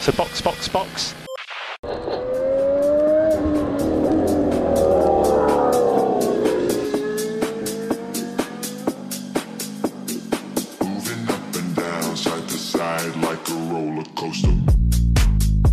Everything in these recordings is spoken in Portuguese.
So box, box, box. Moving up and down, side to side like a roller coaster.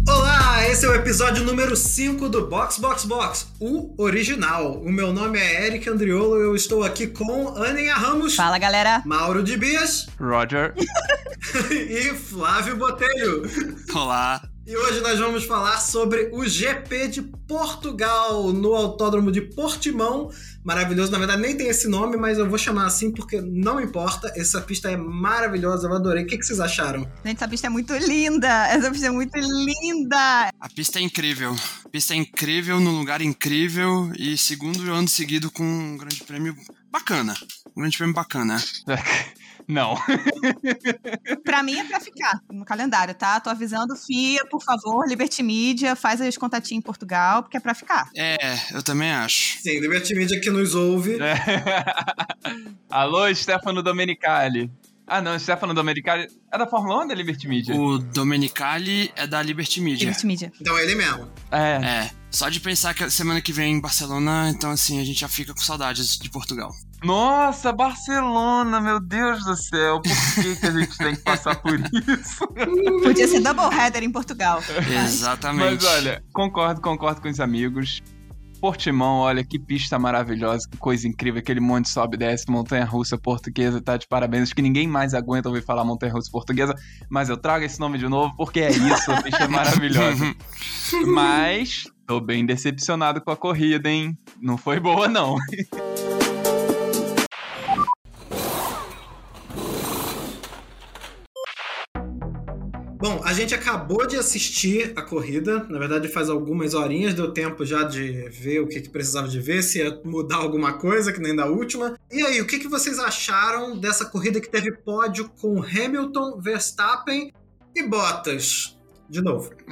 Olá, esse é o episódio número 5 do Box Box Box, o original. O meu nome é Eric Andriolo e eu estou aqui com Aninha Ramos, Fala, galera. Mauro de Bias Roger. e Flávio Botelho. Olá. E hoje nós vamos falar sobre o GP de Portugal no Autódromo de Portimão. Maravilhoso, na verdade nem tem esse nome, mas eu vou chamar assim porque não importa. Essa pista é maravilhosa, eu adorei. O que, que vocês acharam? Gente, essa pista é muito linda. Essa pista é muito linda. A pista é incrível. A pista é incrível, no lugar incrível e segundo ano seguido com um grande prêmio bacana. Um grande prêmio bacana. Não. Pra mim é pra ficar no calendário, tá? Tô avisando, FIA, por favor, Liberty Media, faz aí os contatinhos em Portugal, porque é pra ficar. É, eu também acho. Sim, Liberty Media que nos ouve. Alô, Stefano Domenicali. Ah, não, Stefano Domenicali é da Fórmula 1 ou da Liberty Media? O Domenicali é da Liberty Media. Liberty Media. Então é ele mesmo. É. É, só de pensar que semana que vem em Barcelona, então assim, a gente já fica com saudades de Portugal. Nossa, Barcelona, meu Deus do céu. Por que, que a gente tem que passar por isso? Podia ser double header em Portugal. Exatamente. Mas olha, concordo, concordo com os amigos. Portimão, olha que pista maravilhosa, que coisa incrível, aquele monte sobe e desce, montanha russa portuguesa, tá de parabéns. Acho que ninguém mais aguenta ouvir falar montanha russa portuguesa, mas eu trago esse nome de novo porque é isso, a pista é maravilhosa. mas tô bem decepcionado com a corrida, hein? Não foi boa, não. Bom, a gente acabou de assistir a corrida. Na verdade, faz algumas horinhas, deu tempo já de ver o que, que precisava de ver, se ia mudar alguma coisa, que nem da última. E aí, o que, que vocês acharam dessa corrida que teve pódio com Hamilton, Verstappen e Bottas? De novo.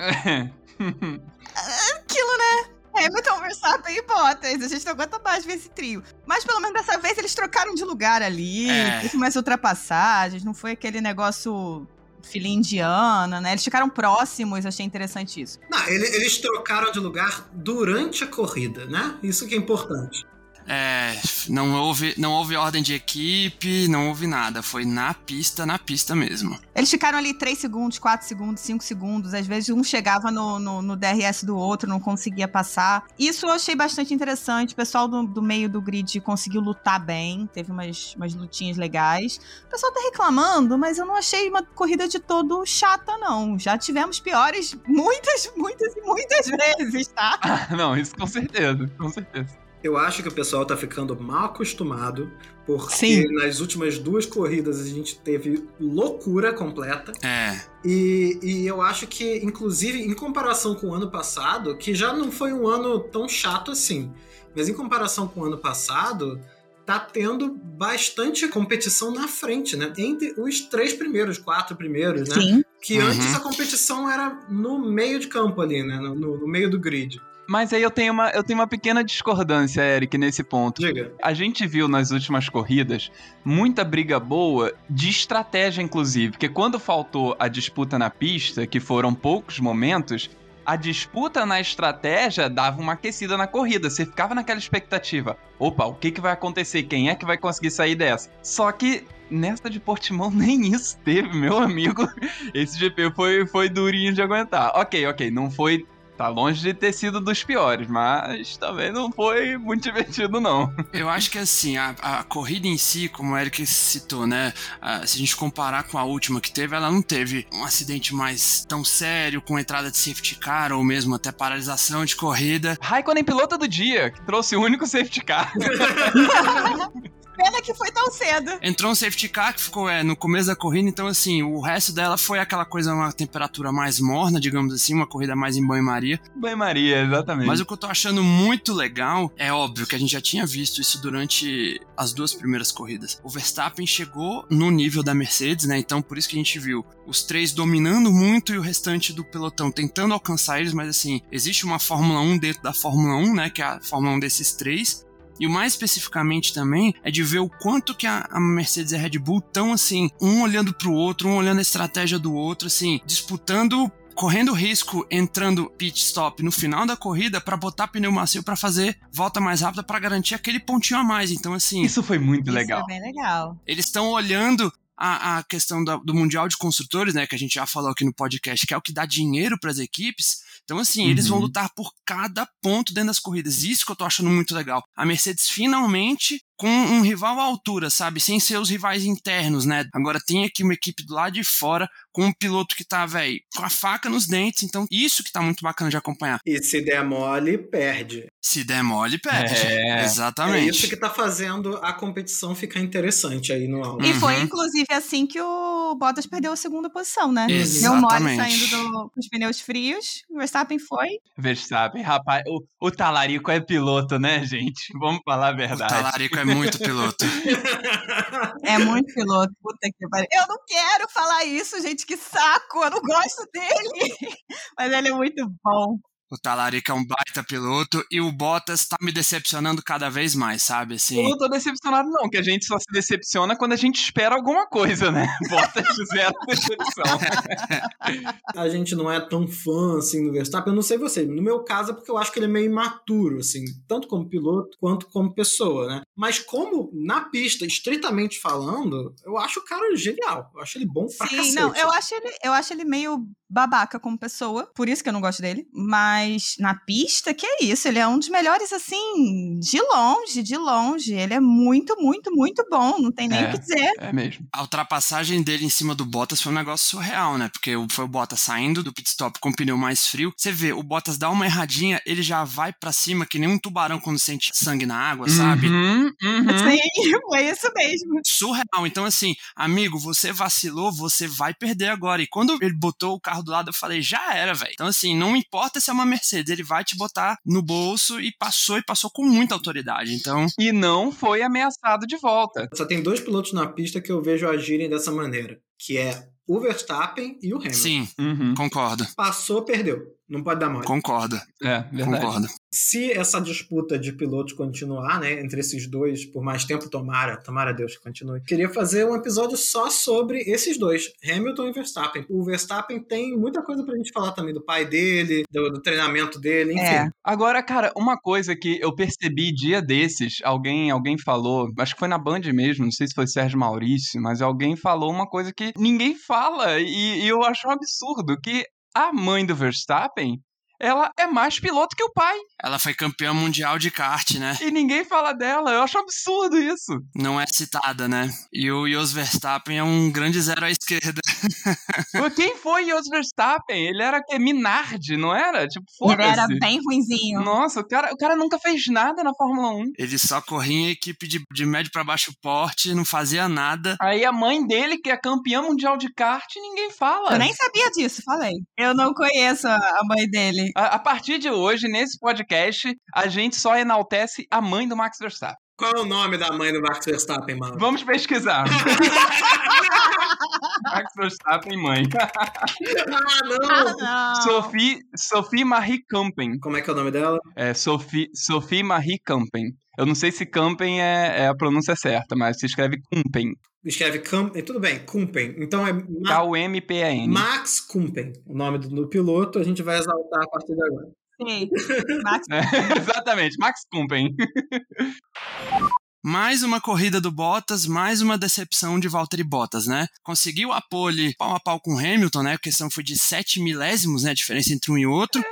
Aquilo, né? Hamilton, Verstappen e Bottas. A gente não aguenta mais ver esse trio. Mas pelo menos dessa vez eles trocaram de lugar ali. É. Teve mais ultrapassagens. Não foi aquele negócio filha indiana, né? Eles ficaram próximos. Achei interessante isso. Não, ele- eles trocaram de lugar durante a corrida, né? Isso que é importante. É, não houve, não houve ordem de equipe, não houve nada. Foi na pista, na pista mesmo. Eles ficaram ali 3 segundos, 4 segundos, 5 segundos. Às vezes um chegava no, no, no DRS do outro, não conseguia passar. Isso eu achei bastante interessante. O pessoal do, do meio do grid conseguiu lutar bem. Teve umas, umas lutinhas legais. O pessoal tá reclamando, mas eu não achei uma corrida de todo chata, não. Já tivemos piores muitas, muitas e muitas vezes, tá? Ah, não, isso com certeza, com certeza. Eu acho que o pessoal tá ficando mal acostumado, porque Sim. nas últimas duas corridas a gente teve loucura completa. É, E, e eu acho que, inclusive, em comparação com o ano passado, que já não foi um ano tão chato assim, mas em comparação com o ano passado, tá tendo bastante competição na frente, né? Entre os três primeiros, quatro primeiros, né? Sim. Que Uhum. antes a competição era no meio de campo ali, né? No, no- no meio do grid. Mas aí eu tenho uma, eu tenho uma pequena discordância, Eric, nesse ponto. Diga. A gente viu nas últimas corridas muita briga boa de estratégia, inclusive, porque quando faltou a disputa na pista, que foram poucos momentos, a disputa na estratégia dava uma aquecida na corrida. Você ficava naquela expectativa: opa, o que, que vai acontecer? Quem é que vai conseguir sair dessa? Só que nessa de Portimão nem isso teve, meu amigo. Esse GP foi, foi durinho de aguentar. Ok, ok, não foi Tá longe de ter sido dos piores, mas também não foi muito divertido, não. Eu acho que assim, a, a corrida em si, como o Eric citou, né? se a gente comparar com a última que teve, ela não teve um acidente mais tão sério, com entrada de safety car, ou mesmo até paralisação de corrida. Raikkonen piloto do dia, que trouxe o único safety car. Pena que foi tão cedo. Entrou um safety car que ficou é, no começo da corrida, então assim, o resto dela foi aquela coisa, uma temperatura mais morna, digamos assim, uma corrida mais em banho-maria. Banho-maria, exatamente. Mas o que eu tô achando muito legal é óbvio que a gente já tinha visto isso durante as duas primeiras corridas. O Verstappen chegou no nível da Mercedes, né? Então por isso que a gente viu os três dominando muito e o restante do pelotão tentando alcançar eles, mas assim, existe uma Fórmula 1 dentro da Fórmula 1, né? Que é a Fórmula 1 desses três. E o mais especificamente também é de ver o quanto que a, a Mercedes e a Red Bull estão assim, um olhando pro outro, um olhando a estratégia do outro, assim, disputando correndo risco entrando pit stop no final da corrida para botar pneu macio para fazer volta mais rápida para garantir aquele pontinho a mais. Então, assim. Isso foi muito Isso legal. é bem legal. Eles estão olhando a, a questão da- do Mundial de Construtores, né? Que a gente já falou aqui no podcast, que é o que dá dinheiro para as equipes. Então, assim, eles vão Uhum. lutar por cada ponto dentro das corridas. Isso que eu tô achando muito legal. A Mercedes finalmente com um rival à altura, sabe? Sem ser os rivais internos, né? Agora tem aqui uma equipe do lado de fora com um piloto que tá, velho, com a faca nos dentes. Então, isso que tá muito bacana de acompanhar. E se der mole, perde. Se der mole, perde. É. É Exatamente. isso que tá fazendo a competição ficar interessante aí no áudio. E foi, Uhum. inclusive, assim que o Bottas perdeu a segunda posição, né? Deu Exatamente. mole saindo do- com os pneus frios. O Verstappen foi. Verstappen, rapaz, o, o Talarico é piloto, né, gente? Vamos falar a O verdade. Talarico é muito piloto. É muito piloto. Puta que pariu. Eu não quero falar isso, gente. Que saco. Eu não gosto dele. Mas ele é muito bom. O Talarico é um baita piloto e o Bottas tá me decepcionando cada vez mais, sabe? Assim, Eu não tô decepcionado, não, que a gente só se decepciona quando a gente espera alguma coisa, né? Bota zero decepção. a gente não é tão fã assim do Verstappen. Eu não sei você. No meu caso é porque eu acho que ele é meio imaturo, assim, tanto como piloto quanto como pessoa, né? Mas como na pista, estritamente falando, eu acho o cara genial. Eu acho ele bom pra Sim, cacete. não, eu acho, ele, eu acho ele meio babaca como pessoa, por isso que eu não gosto dele. Mas na pista, que é isso? Ele é um dos melhores, assim, de longe, de longe. Ele é muito, muito, muito bom. Não tem nem o É. que dizer. É mesmo. a ultrapassagem dele em cima do Bottas foi um negócio surreal, né? Porque o- foi o Bottas saindo do pit stop com o pneu mais frio. Você vê, o Bottas dá uma erradinha, ele já vai pra cima que nem um tubarão quando sente sangue na água, sabe? Uhum, uhum. Sim, foi isso mesmo. surreal. Então, assim, amigo, você vacilou, você vai perder agora. E quando ele botou o carro do lado, eu falei, já era, velho. Então, assim, não importa se é uma Mercedes, ele vai te botar no bolso e passou, e passou com muita autoridade. Então, E não foi ameaçado de volta. Só tem dois pilotos na pista que eu vejo agirem dessa maneira, que é o Verstappen e o Hamilton. sim, Uhum. concordo, Passou, perdeu. Não pode dar mole. concordo, É, verdade. concordo. Se essa disputa de pilotos continuar, né, entre esses dois por mais tempo, tomara, tomara Deus que continue. Queria fazer um episódio só sobre esses dois, Hamilton e Verstappen. O Verstappen tem muita coisa pra gente falar também do pai dele, do, do treinamento dele, enfim. É. Agora, cara, uma coisa que eu percebi dia desses, alguém, alguém falou, acho que foi na Band mesmo, não sei se foi Sérgio Maurício, mas alguém falou uma coisa que ninguém fala e, e eu acho um absurdo, que a mãe do Verstappen, ela é mais piloto que o pai Ela foi campeã mundial de kart, né? e ninguém fala dela. Eu acho absurdo isso. Não é citada, né? E o Jos Verstappen é um grande zero à esquerda. Quem foi Jos Verstappen? Ele era que Minardi, não era? Tipo, Ele era bem ruinzinho. Nossa, o cara, o cara nunca fez nada na Fórmula 1. Ele só corria em equipe de, de médio pra baixo porte, não fazia nada. Aí a mãe dele, que é campeã mundial de kart, ninguém fala. Eu nem sabia disso, falei. Eu não conheço a mãe dele. A, a partir de hoje, nesse podcast, a gente só enaltece a mãe do Max Verstappen. Qual é o nome da mãe do Max Verstappen, mano? Vamos pesquisar. Max Verstappen, mãe. ah, não! Ah, não. Sophie, Sophie Marie Campen. Como é que é o nome dela? É Sophie, Sophie Marie Campen. Eu não sei se Campen é, é a pronúncia certa, mas se escreve Kumpen. Escreve Kumpen. Tudo bem, Kumpen. Então é Ma- K-U-M-P-A-N. Max Kumpen. O nome do, do piloto a gente vai exaltar a partir de agora. Sim. Max É, exatamente, Max Kumpen. Mais uma corrida do Bottas, mais uma decepção de Valtteri Bottas, né? Conseguiu a pole pau a pau com o Hamilton, né? A questão foi de 7 milésimos, né? A diferença entre um e outro.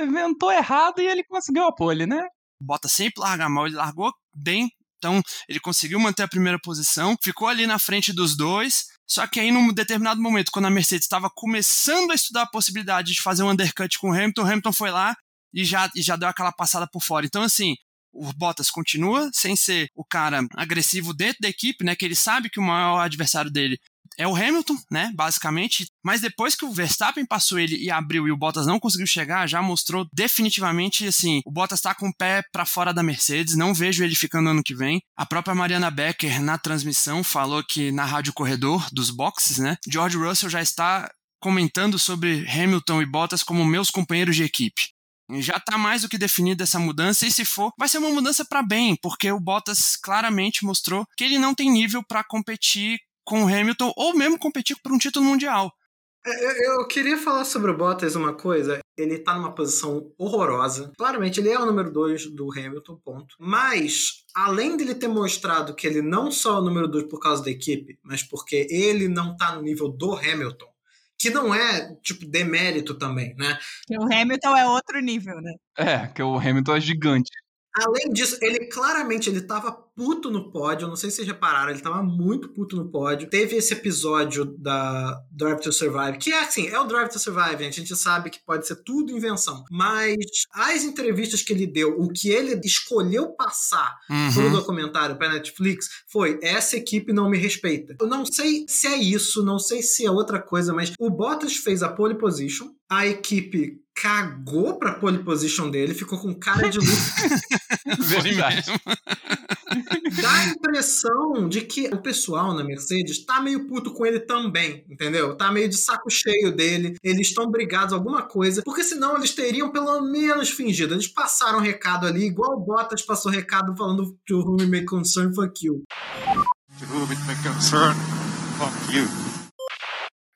Inventou errado e ele conseguiu a pole, né? O Bottas sempre larga mal, ele largou bem, então ele conseguiu manter a primeira posição, ficou ali na frente dos dois. Só que aí, num determinado momento, quando a Mercedes estava começando a estudar a possibilidade de fazer um undercut com o Hamilton, o Hamilton foi lá e já, e já deu aquela passada por fora. Então, assim, o Bottas continua sem ser o cara agressivo dentro da equipe, né? Que ele sabe que o maior adversário dele é o Hamilton, né? Basicamente. Mas depois que o Verstappen passou ele e abriu e o Bottas não conseguiu chegar, já mostrou definitivamente assim: o Bottas tá com o pé para fora da Mercedes, não vejo ele ficando ano que vem. A própria Mariana Becker, na transmissão, falou que na Rádio Corredor dos boxes, né? George Russell já está comentando sobre Hamilton e Bottas como meus companheiros de equipe. Já está mais do que definida essa mudança, e se for, vai ser uma mudança para bem, porque o Bottas claramente mostrou que ele não tem nível para competir com o Hamilton ou mesmo competir por um título mundial. É, Eu, eu queria falar sobre o Bottas uma coisa. Ele tá numa posição horrorosa. Claramente, ele é o número 2 do Hamilton, ponto. Mas, além dele ter mostrado que ele não só é o número 2 por causa da equipe, mas porque ele não tá no nível do Hamilton, que não é, tipo, demérito também, né? Porque o Hamilton é outro nível, né? É, que o Hamilton é gigante. Além disso, ele claramente ele tava puto no pódio. Não sei se vocês repararam, ele tava muito puto no pódio. Teve esse episódio da Drive to Survive, que é assim, é o Drive to Survive. A gente sabe que pode ser tudo invenção. Mas as entrevistas que ele deu, o que ele escolheu passar pro Uhum. documentário pra Netflix foi: essa equipe não me respeita. Eu não sei se é isso, não sei se é outra coisa, mas o Bottas fez a pole position, a equipe cagou pra pole position dele, ficou com cara de luto. Verdade. dá a impressão de que o pessoal na Mercedes tá meio puto com ele também, entendeu? Tá meio de saco cheio dele, eles estão brigados alguma coisa, porque senão eles teriam pelo menos fingido. Eles passaram recado ali, igual o Bottas passou recado falando to whom it may concern, fuck you. To whom it may concern, fuck you.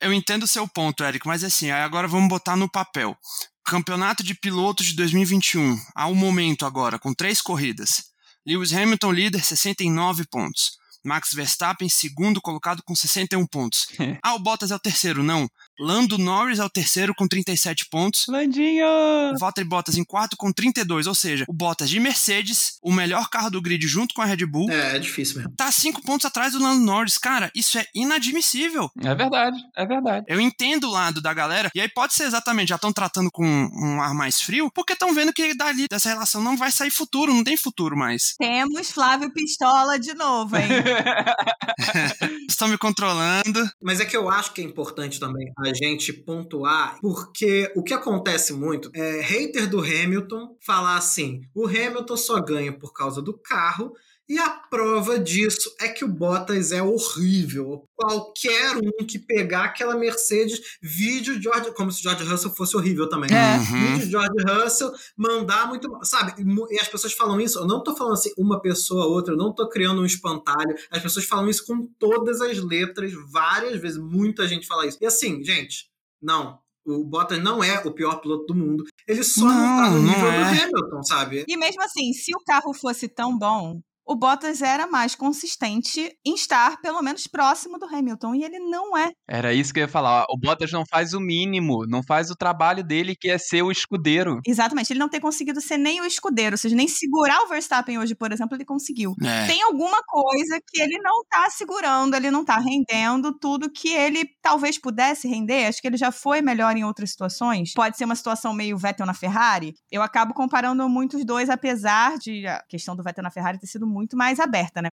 Eu entendo o seu ponto, Eric, mas assim, agora vamos botar no papel. Campeonato de pilotos de 2021, ao momento agora, com três corridas. Lewis Hamilton líder, 69 pontos. Max Verstappen, segundo colocado com 61 pontos. Ah, o Bottas é o terceiro, não. Lando Norris é o terceiro com 37 pontos. Landinho! O Valtteri Bottas em quarto com 32, ou seja, o Bottas de Mercedes, o melhor carro do grid junto com a Red Bull, É, é difícil mesmo. tá cinco pontos atrás do Lando Norris. Cara, isso é inadmissível. É verdade, é verdade. Eu entendo o lado da galera, e aí pode ser exatamente, já estão tratando com um ar mais frio, porque estão vendo que dali dessa relação não vai sair futuro, não tem futuro mais. Temos Flávio Pistola de novo, hein? Estão me controlando. Mas é que eu acho que é importante também a gente pontuar, porque o que acontece muito é hater do Hamilton falar assim: o Hamilton só ganha por causa do carro. E a prova disso é que o Bottas é horrível. Qualquer um que pegar aquela Mercedes, vídeo George, como se George Russell fosse horrível também. É. Uhum. Vídeo George Russell mandar muito, mal. sabe? E as pessoas falam isso. Eu não tô falando assim uma pessoa outra, eu não tô criando um espantalho. As pessoas falam isso com todas as letras, várias vezes. Muita gente fala isso. E assim, gente, não. O Bottas não é o pior piloto do mundo. Ele só não, tá Não, no não nível é. do Hamilton, sabe? E mesmo assim, se o carro fosse tão bom, o Bottas era mais consistente em estar pelo menos próximo do Hamilton. E ele não é. Era isso que eu ia falar. O Bottas não faz o mínimo, não faz o trabalho dele, que é ser o escudeiro. Exatamente. Ele não tem conseguido ser nem o escudeiro. Ou seja, nem segurar o Verstappen hoje, por exemplo, ele conseguiu. É. Tem alguma coisa que ele não tá segurando, ele não tá rendendo tudo que ele talvez pudesse render. Acho que ele já foi melhor em outras situações. Pode ser uma situação meio Vettel na Ferrari. Eu acabo comparando muito os dois, apesar de a questão do Vettel na Ferrari ter sido muito mais aberta, né?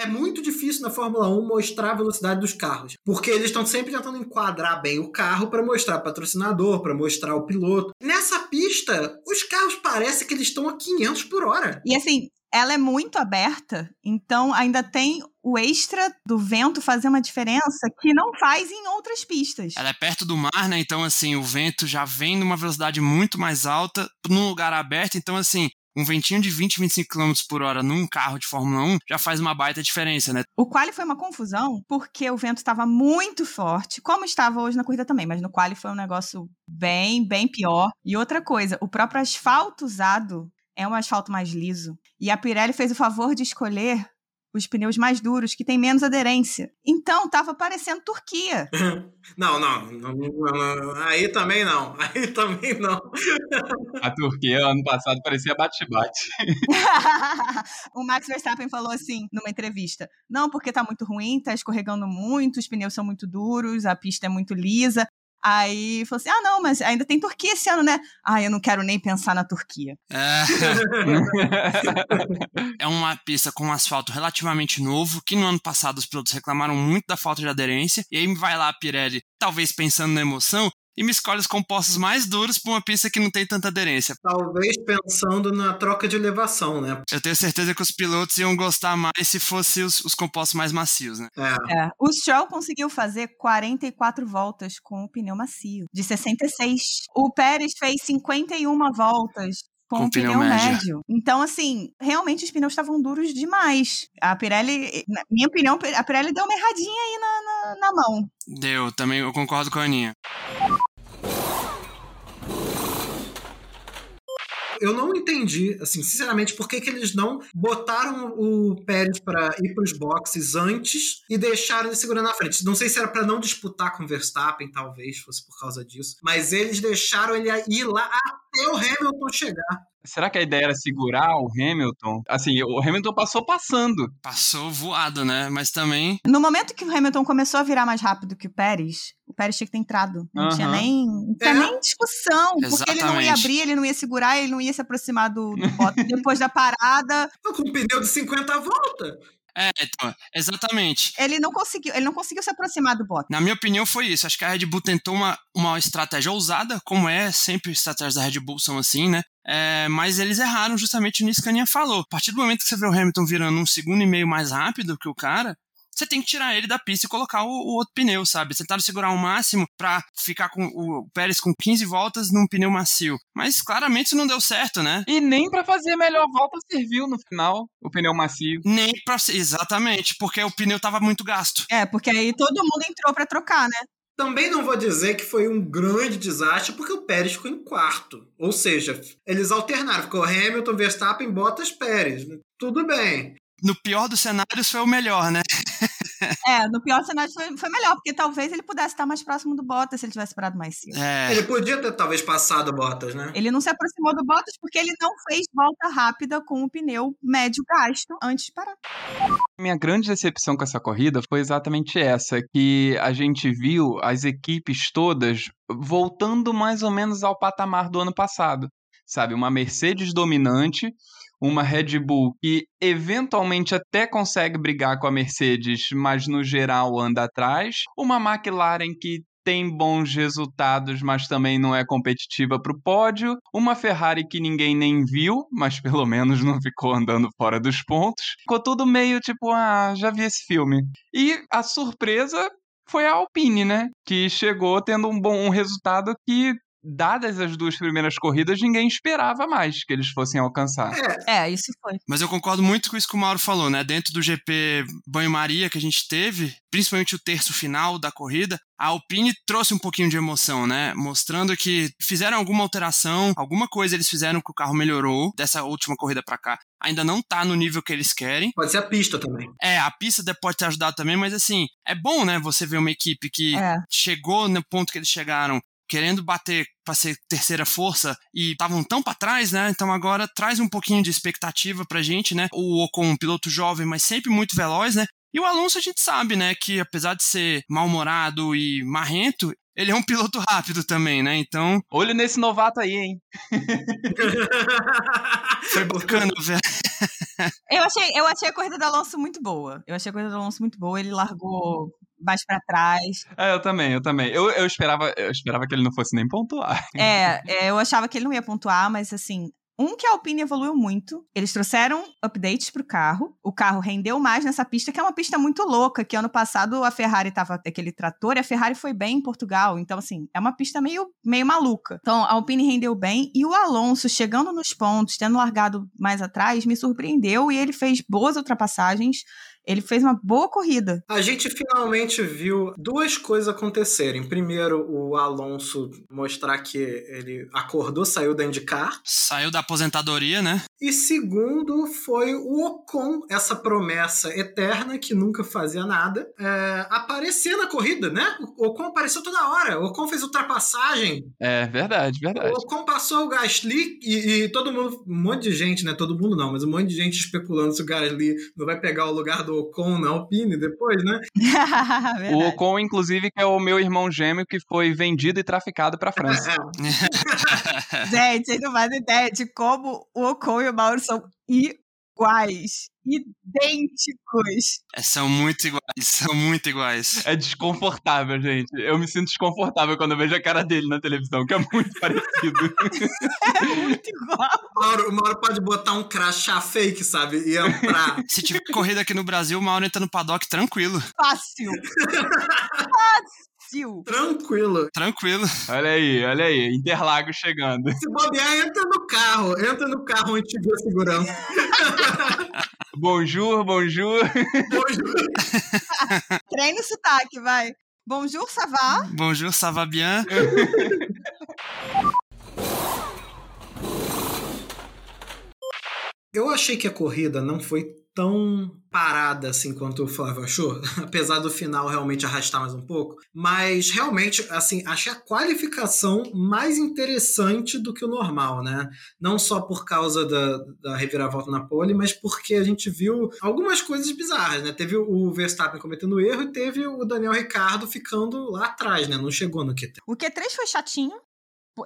É muito difícil na Fórmula 1 mostrar a velocidade dos carros, porque eles estão sempre tentando enquadrar bem o carro para mostrar patrocinador, para mostrar o piloto. Nessa pista, os carros parecem que eles estão a 500 por hora. E assim, ela é muito aberta, então ainda tem o extra do vento fazer uma diferença que não faz em outras pistas. Ela é perto do mar, né? Então, assim, o vento já vem numa velocidade muito mais alta, num lugar aberto. Então, assim, um ventinho de 20, 25 km por hora num carro de Fórmula 1 já faz uma baita diferença, né? O quali foi uma confusão porque o vento estava muito forte, como estava hoje na corrida também, mas no quali foi um negócio bem, bem pior. E outra coisa, o próprio asfalto usado é um asfalto mais liso. E a Pirelli fez o favor de escolher os pneus mais duros, que têm menos aderência. Então, tava parecendo Turquia. Não, não, não, não, não, aí também não, aí também não. A Turquia, ano passado, parecia bate-bate. o Max Verstappen falou assim numa entrevista: Não, porque tá muito ruim, tá escorregando muito, os pneus são muito duros, a pista é muito lisa. Aí falou assim: Ah, não, mas ainda tem Turquia esse ano, né? Ah, eu não quero nem pensar na Turquia. É... é uma pista com um asfalto relativamente novo, que no ano passado os pilotos reclamaram muito da falta de aderência, e aí vai lá a Pirelli, talvez pensando na emoção, e me escolhe os compostos mais duros para uma pista que não tem tanta aderência. Talvez pensando na troca de elevação, né? Eu tenho certeza que os pilotos iam gostar mais se fossem os, os compostos mais macios, né? É. É. O Stroll conseguiu fazer 44 voltas com o pneu macio, de 66. O Pérez fez 51 voltas com, Com o pneu pneu, médio. médio. Então, assim, realmente os pneus estavam duros demais. A Pirelli, na minha opinião, a Pirelli deu uma erradinha aí na, na, na mão. Deu, também eu concordo com a Aninha. Eu não entendi, assim, sinceramente, por que, que eles não botaram o Pérez pra ir pros boxes antes e deixaram ele segurando na frente. Não sei se era pra não disputar com o Verstappen, talvez fosse por causa disso, mas eles deixaram ele ir lá até o Hamilton chegar. Será que a ideia era segurar o Hamilton? Assim, o Hamilton passou passando. Passou voado, né? Mas também. No momento que o Hamilton começou a virar mais rápido que o Pérez, o Pérez tinha que ter entrado. Não Aham. tinha nem, não tinha É. nem discussão. Porque ele não ia Exatamente. abrir, ele não ia segurar, ele não ia se aproximar do, do Bottas depois da parada. Com um pneu de 50 voltas. É, então, exatamente. Ele não conseguiu, ele não conseguiu se aproximar do Bottas. Na minha opinião, foi isso. Acho que a Red Bull tentou uma, uma estratégia ousada, como é sempre estratégias da Red Bull são assim, né? É, mas eles erraram justamente nisso que a Aninha falou. A partir do momento que você vê o Hamilton virando um segundo e meio mais rápido que o cara, você tem que tirar ele da pista e colocar o, o outro pneu, sabe? Tentaram segurar o máximo pra ficar com o Pérez com 15 voltas num pneu macio. Mas claramente isso não deu certo, né? E nem pra fazer a melhor volta serviu no final, o pneu macio. Nem pra. Exatamente, porque o pneu tava muito gasto. É, porque aí todo mundo entrou pra trocar, né? Também não vou dizer que foi um grande desastre, porque o Pérez ficou em quarto. Ou seja, eles alternaram. Ficou Hamilton, Verstappen, Bottas, Pérez. Tudo bem. No pior dos cenários foi o melhor, né? É, no pior cenário foi, foi melhor, porque talvez ele pudesse estar mais próximo do Bottas se ele tivesse parado mais cedo. É. Ele podia ter talvez passado o Bottas, né? Ele não se aproximou do Bottas porque ele não fez volta rápida com o pneu médio gasto antes de parar. Minha grande decepção com essa corrida foi exatamente essa, que a gente viu as equipes todas voltando mais ou menos ao patamar do ano passado. Sabe, uma Mercedes dominante, uma Red Bull que eventualmente até consegue brigar com a Mercedes, mas no geral anda atrás, uma McLaren que tem bons resultados, mas também não é competitiva para o pódio. Uma Ferrari que ninguém nem viu, mas pelo menos não ficou andando fora dos pontos. Ficou tudo meio tipo, ah, já vi esse filme. E a surpresa foi a Alpine, né? Que chegou tendo um bom um resultado que, dadas as duas primeiras corridas, ninguém esperava mais que eles fossem alcançar. É, É, isso foi. Mas eu concordo muito com isso que o Mauro falou, né? Dentro do GP Banho-Maria que a gente teve, principalmente o terço final da corrida, a Alpine trouxe um pouquinho de emoção, né? Mostrando que fizeram alguma alteração, alguma coisa eles fizeram que o carro melhorou dessa última corrida pra cá. Ainda não tá no nível que eles querem. pode ser a pista também. É, a pista de- pode ter ajudado também, mas assim, é bom, né? Você ver uma equipe que É. chegou no ponto que eles chegaram querendo bater para ser terceira força e estavam tão para trás, né? Então agora traz um pouquinho de expectativa pra gente, né? O Ocon, um piloto jovem, mas sempre muito veloz, né? E o Alonso a gente sabe, né, que apesar de ser mal-humorado e marrento, ele é um piloto rápido também, né? Então Olho nesse novato aí, hein? foi bacana ver. Eu achei, eu achei a corrida do Alonso muito boa. Eu achei a corrida do Alonso muito boa. Ele largou mais pra trás. É, eu também, eu também. Eu, eu, esperava, eu esperava que ele não fosse nem pontuar. É, é, eu achava que ele não ia pontuar, mas assim. Um que a Alpine evoluiu muito. Eles trouxeram updates pro carro. O carro rendeu mais nessa pista, que é uma pista muito louca. Que ano passado a Ferrari tava aquele trator e a Ferrari foi bem em Portugal. Então, assim, é uma pista meio, meio maluca. Então, a Alpine rendeu bem. E o Alonso, chegando nos pontos, tendo largado mais atrás, me surpreendeu. E ele fez boas ultrapassagens. Ele fez uma boa corrida. A gente finalmente viu duas coisas acontecerem. Primeiro, o Alonso mostrar que ele acordou, saiu da IndyCar. Saiu da aposentadoria, né? E segundo, foi o Ocon, essa promessa eterna que nunca fazia nada, é, aparecer na corrida, né? O Ocon apareceu toda hora. O Ocon fez ultrapassagem. É verdade, verdade. O Ocon passou o Gasly e, e todo mundo, um monte de gente, né? Todo mundo não, mas um monte de gente especulando se o Gasly não vai pegar o lugar do Ocon na Alpine depois, né? O. Ocon, inclusive, que é o meu irmão gêmeo que foi vendido e traficado pra França. É, Gente, vocês não fazem ideia de como o Ocon e o Mauro são iguais. Idênticos. É, são muito iguais, são muito iguais. É desconfortável, gente. Eu me sinto desconfortável quando eu vejo a cara dele na televisão, que é muito parecido. É muito igual. o Mauro, o Mauro pode botar um crachá fake, sabe? E entrar. Se tiver corrida aqui no Brasil, o Mauro entra no paddock tranquilo. Fácil. Brasil. Tranquilo. Tranquilo. Olha aí, olha aí. Interlagos chegando. Se bobear, entra no carro. Entra no carro onde tiver segurança. Bonjour, bonjour. Treine o sotaque, vai. Bonjour, ça va? Bonjour, ça va bien? Eu achei que a corrida não foi tão parada assim quanto o Flávio achou, apesar do final realmente arrastar mais um pouco, mas realmente, assim, achei a qualificação mais interessante do que o normal, né? Não só por causa da, da reviravolta na pole, mas porque a gente viu algumas coisas bizarras, né? Teve o Verstappen cometendo erro e teve o Daniel Ricardo ficando lá atrás, né? Não chegou no Q3. O Q3 foi chatinho.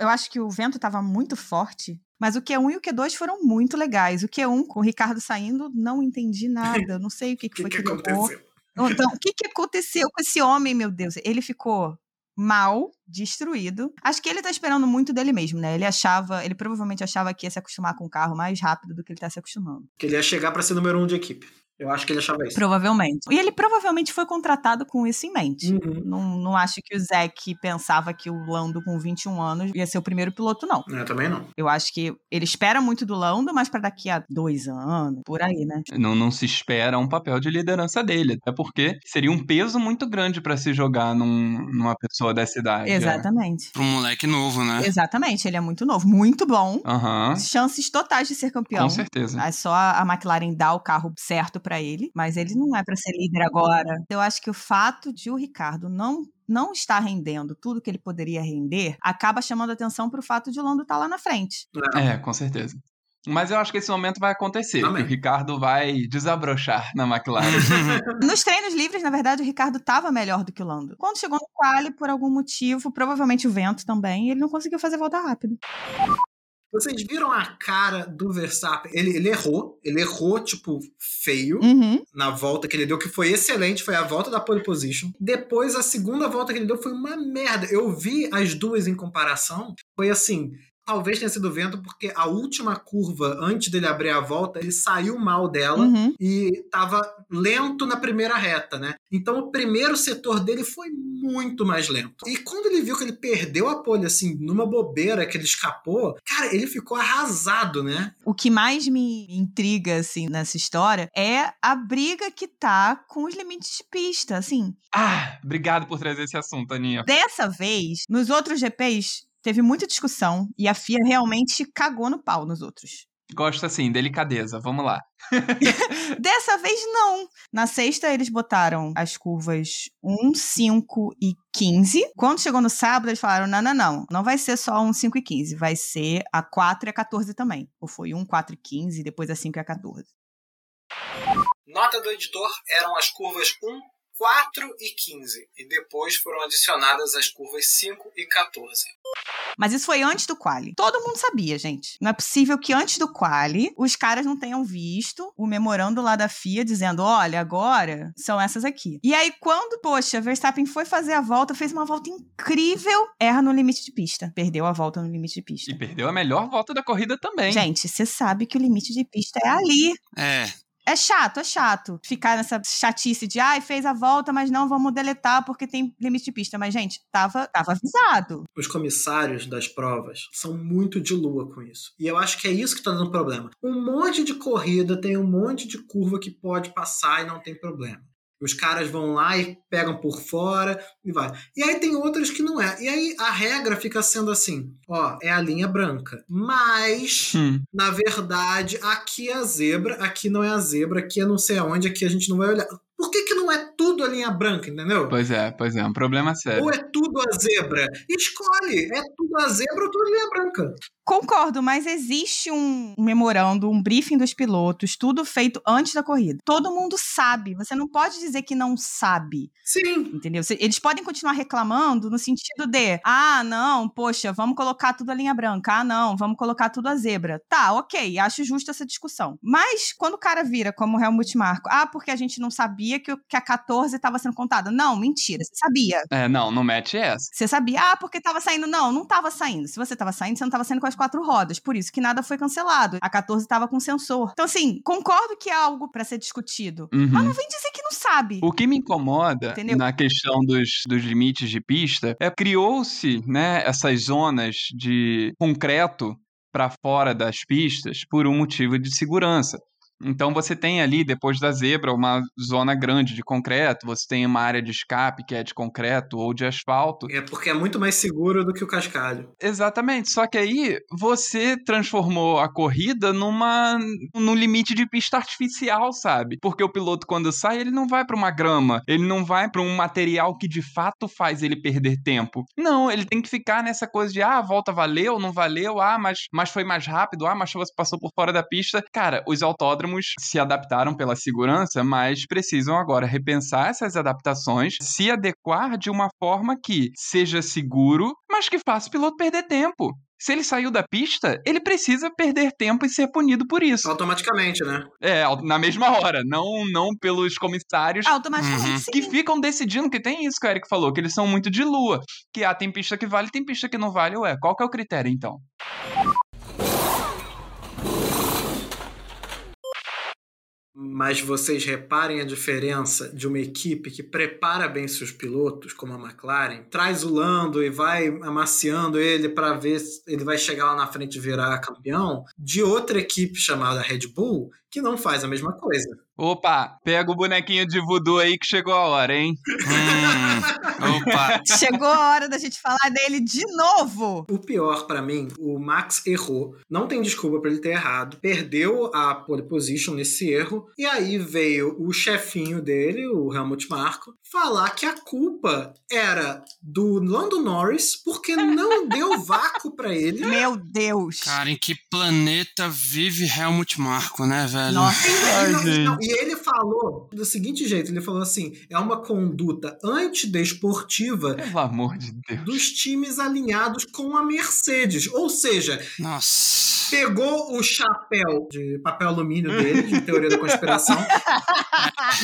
Eu acho que o vento estava muito forte. Mas o Q1 e o Q2 foram muito legais. O Q1, com o Ricardo saindo, não entendi nada. Não sei o que, que foi que, que, levou. aconteceu? Então, o que, que aconteceu com esse homem, meu Deus? Ele ficou mal, destruído. Acho que ele tá esperando muito dele mesmo, né? Ele achava, ele provavelmente achava que ia se acostumar com o carro mais rápido do que ele tá se acostumando. Que ele ia chegar para ser número um de equipe. Eu acho que ele achava isso. Provavelmente. E ele provavelmente foi contratado com isso em mente. Uhum. Não, não acho que o Zack pensava que o Lando com 21 anos ia ser o primeiro piloto, não. Eu também não. Eu acho que ele espera muito do Lando, mas para daqui a dois anos, por aí, né? Não, não se espera um papel de liderança dele, até porque seria um peso muito grande pra se jogar num- numa pessoa dessa idade. é. Exatamente. Pra um moleque novo, né? Exatamente. Ele é muito novo, muito bom. Aham, Chances totais de ser campeão. com certeza. É só a McLaren dar o carro certo pra ele, mas ele não é pra ser líder agora. Eu acho que o fato de o Ricardo não não estar rendendo tudo que ele poderia render acaba chamando atenção pro fato de o Lando estar lá na frente. É, com certeza. Mas eu acho que esse momento vai acontecer, Amém. que o Ricardo vai desabrochar na McLaren. Nos treinos livres, na verdade, o Ricardo estava melhor do que o Lando. Quando chegou no quali, por algum motivo, provavelmente o vento também, ele não conseguiu fazer volta rápido. Vocês viram a cara do Verstappen? Ele, ele errou, ele errou, tipo, feio. Uhum. na volta que ele deu, que foi excelente, foi a volta da pole position. Depois, a segunda volta que ele deu foi uma merda. Eu vi as duas em comparação, foi assim. Talvez tenha sido vento, porque a última curva, antes dele abrir a volta, ele saiu mal dela Uhum. e tava lento na primeira reta, né? Então o primeiro setor dele foi muito mais lento. E quando ele viu que ele perdeu a pole, assim, numa bobeira que ele escapou, cara, ele ficou arrasado, né? O que mais me intriga, assim, nessa história é a briga que tá com os limites de pista, assim. ah, obrigado por trazer esse assunto, Aninha. Dessa vez, nos outros GPs, teve muita discussão e a FIA realmente cagou no pau nos outros. Gosto assim, delicadeza, vamos lá. Dessa vez, não. Na sexta, eles botaram as curvas 1, 5 e 15. Quando chegou no sábado, eles falaram: não, não, não. Não vai ser só 1, 5 e 15. Vai ser a 4 e a 14 também. Ou foi 1, 4 e 15, depois a 5 e a 14. Nota do editor eram as curvas 1, 4 e 15, e depois foram adicionadas as curvas 5 e 14. Mas isso foi antes do quali. Todo mundo sabia, gente. Não é possível que antes do quali os caras não tenham visto o memorando lá da FIA dizendo: olha, agora são essas aqui. E aí, quando, poxa, Verstappen foi fazer a volta, fez uma volta incrível, erra no limite de pista. Perdeu a volta no limite de pista. E perdeu a melhor volta da corrida também. Gente, você sabe que o limite de pista é ali. É, É chato, é chato. Ficar nessa chatice de, ai, fez a volta, mas não, vamos deletar porque tem limite de pista. Mas, gente, tava, tava avisado. Os comissários das provas são muito de lua com isso. E eu acho que é isso que tá dando problema. Um monte de corrida tem um monte de curva que pode passar e não tem problema. Os caras vão lá e pegam por fora e vai. E aí tem outras que não é. E aí a regra fica sendo assim: ó, é a linha branca. Mas Hum, na verdade, aqui é a zebra, aqui não é a zebra, aqui é não sei aonde, aqui a gente não vai olhar. Por que, que não é tudo a linha branca, entendeu? pois é, pois é, um problema sério. Ou é tudo a zebra? Escolhe! É tudo a zebra ou tudo a linha branca? Concordo, mas existe um memorando, um briefing dos pilotos, tudo feito antes da corrida. Todo mundo sabe. Você não pode dizer que não sabe, Sim. entendeu? Eles podem continuar reclamando no sentido de, ah, não, poxa, vamos colocar tudo a linha branca. Ah, não, vamos colocar tudo a zebra. Tá, ok, acho justa essa discussão. Mas quando o cara vira como o Helmut Marko, ah, porque a gente não sabia que, o- que a 14 estava sendo contada. Não, mentira, você sabia. É, não, não mete essa. Você sabia, ah, porque tava saindo. Não, não tava tava saindo. Se você tava saindo, você não tava saindo com as quatro rodas. Por isso que nada foi cancelado. A 14 tava com sensor. Então, assim, concordo que é algo pra ser discutido. Uhum. Mas não vem dizer que não sabe. O que me incomoda Entendeu? na questão dos, dos limites de pista é criou-se né, essas zonas de concreto para fora das pistas por um motivo de segurança. Então você tem ali, depois da zebra, uma zona grande de concreto, você tem uma área de escape que é de concreto ou de asfalto. É porque é muito mais seguro do que o cascalho. Exatamente, só que aí você transformou a corrida numa num limite de pista artificial, sabe? Porque o piloto quando sai, ele não vai para uma grama, ele não vai para um material que de fato faz ele perder tempo. Não, ele tem que ficar nessa coisa de ah, a volta valeu, não valeu, ah, mas mas foi mais rápido, ah, mas você passou por fora da pista. Cara, os autódromos se adaptaram pela segurança, mas precisam agora repensar essas adaptações, se adequar de uma forma que seja seguro, mas que faça o piloto perder tempo. Se ele saiu da pista, ele precisa perder tempo e ser punido por isso. Automaticamente, né? É, na mesma hora, não não pelos comissários Automaticamente, Uhum. sim. que ficam decidindo que tem isso que o Eric falou, que eles são muito de lua. Que ah, tem pista que vale, tem pista que não vale. Ué, qual que é o critério então? Mas vocês reparem a diferença de uma equipe que prepara bem seus pilotos, como a McLaren, traz o Lando e vai amaciando ele para ver se ele vai chegar lá na frente e virar campeão, de outra equipe chamada Red Bull, que não faz a mesma coisa. Opa, pega o bonequinho de voodoo aí que chegou a hora, hein? Hum, opa. Chegou a hora da gente falar dele de novo. O pior pra mim, o Max errou, não tem desculpa pra ele ter errado, perdeu a pole position nesse erro, e aí veio o chefinho dele, o Helmut Marko, falar que a culpa era do Lando Norris porque não deu vácuo pra ele. Meu Deus. Cara, em que planeta vive Helmut Marko, né, velho? Nossa. E não- gente. não, e ele falou do seguinte jeito: ele falou assim, é uma conduta antidesportiva Pelo amor de Deus. dos times alinhados com a Mercedes. Ou seja, Nossa. pegou o chapéu de papel alumínio dele, de teoria da conspiração.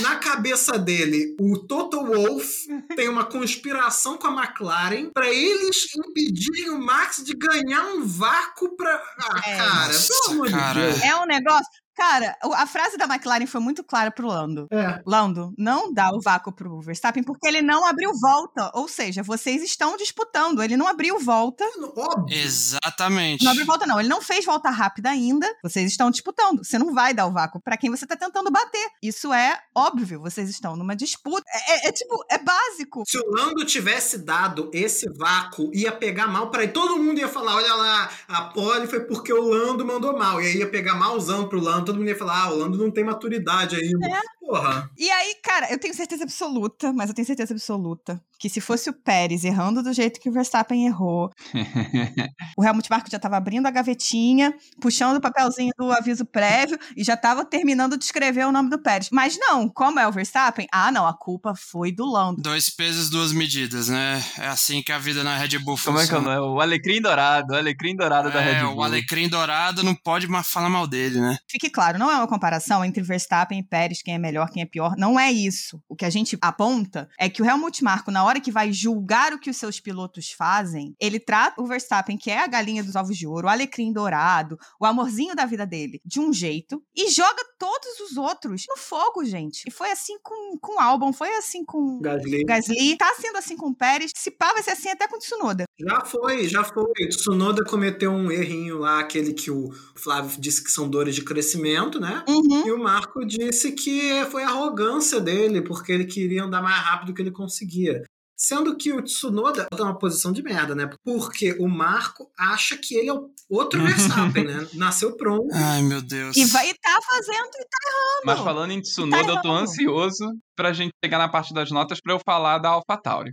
Na cabeça dele, o Toto Wolff tem uma conspiração com a McLaren para eles impedirem o Max de ganhar um vácuo para. Ah, É. cara, Nossa, pelo amor cara. de Deus. É um negócio. Cara, a frase da McLaren foi muito clara pro Lando. É. Lando, não dá o vácuo pro Verstappen porque ele não abriu volta. Ou seja, vocês estão disputando. Ele não abriu volta. Óbvio. Exatamente. Não abriu volta, não. Ele não fez volta rápida ainda. Vocês estão disputando. Você não vai dar o vácuo pra quem você tá tentando bater. Isso é óbvio. Vocês estão numa disputa. É, é- é tipo, é básico. Se o Lando tivesse dado esse vácuo, ia pegar mal para todo mundo ia falar: olha lá, a pole foi porque o Lando mandou mal. E aí ia pegar malzão pro Lando, todo mundo ia falar: ah, o Lando não tem maturidade ainda. É. Porra. E aí, cara, eu tenho certeza absoluta, mas eu tenho certeza absoluta que se fosse o Pérez errando do jeito que o Verstappen errou, o Helmut Marko já tava abrindo a gavetinha, puxando o papelzinho do aviso prévio e já tava terminando de escrever o nome do Pérez. Mas não, como é o Verstappen? Ah, não, a culpa foi do Lando. Dois pesos, duas medidas, né? É assim que a vida na Red Bull Como é que é o funciona. nome? O Alecrim Dourado, o Alecrim Dourado da É, Red Bull. o alecrim dourado não pode falar mal dele, né? Fique claro, não é uma comparação entre Verstappen e Pérez, quem é melhor, quem é pior. Não é isso. O que a gente aponta é que o Helmut Marko, na hora que vai julgar o que os seus pilotos fazem, ele trata o Verstappen, que é a galinha dos ovos de ouro, o alecrim dourado, o amorzinho da vida dele, de um jeito, e joga todos os outros no fogo, gente. E foi assim com, com o Albon, foi assim com Gasly. o Gasly, tá sendo assim com o Pérez, se pá, vai ser assim até com o Tsunoda. Já foi, já foi. Tsunoda cometeu um errinho lá, aquele que o Flávio disse que são dores de crescimento, né? Uhum. E o Marco disse que foi arrogância dele, porque ele queria andar mais rápido que ele conseguia. Sendo que o Tsunoda tá numa posição de merda, né? Porque o Marco acha que ele é o outro Verstappen, né? Nasceu pronto. Ai, meu Deus. E vai tá fazendo e tá Mas errando. falando em Tsunoda, eu tô ansioso pra gente chegar na parte das notas pra eu falar da AlphaTauri.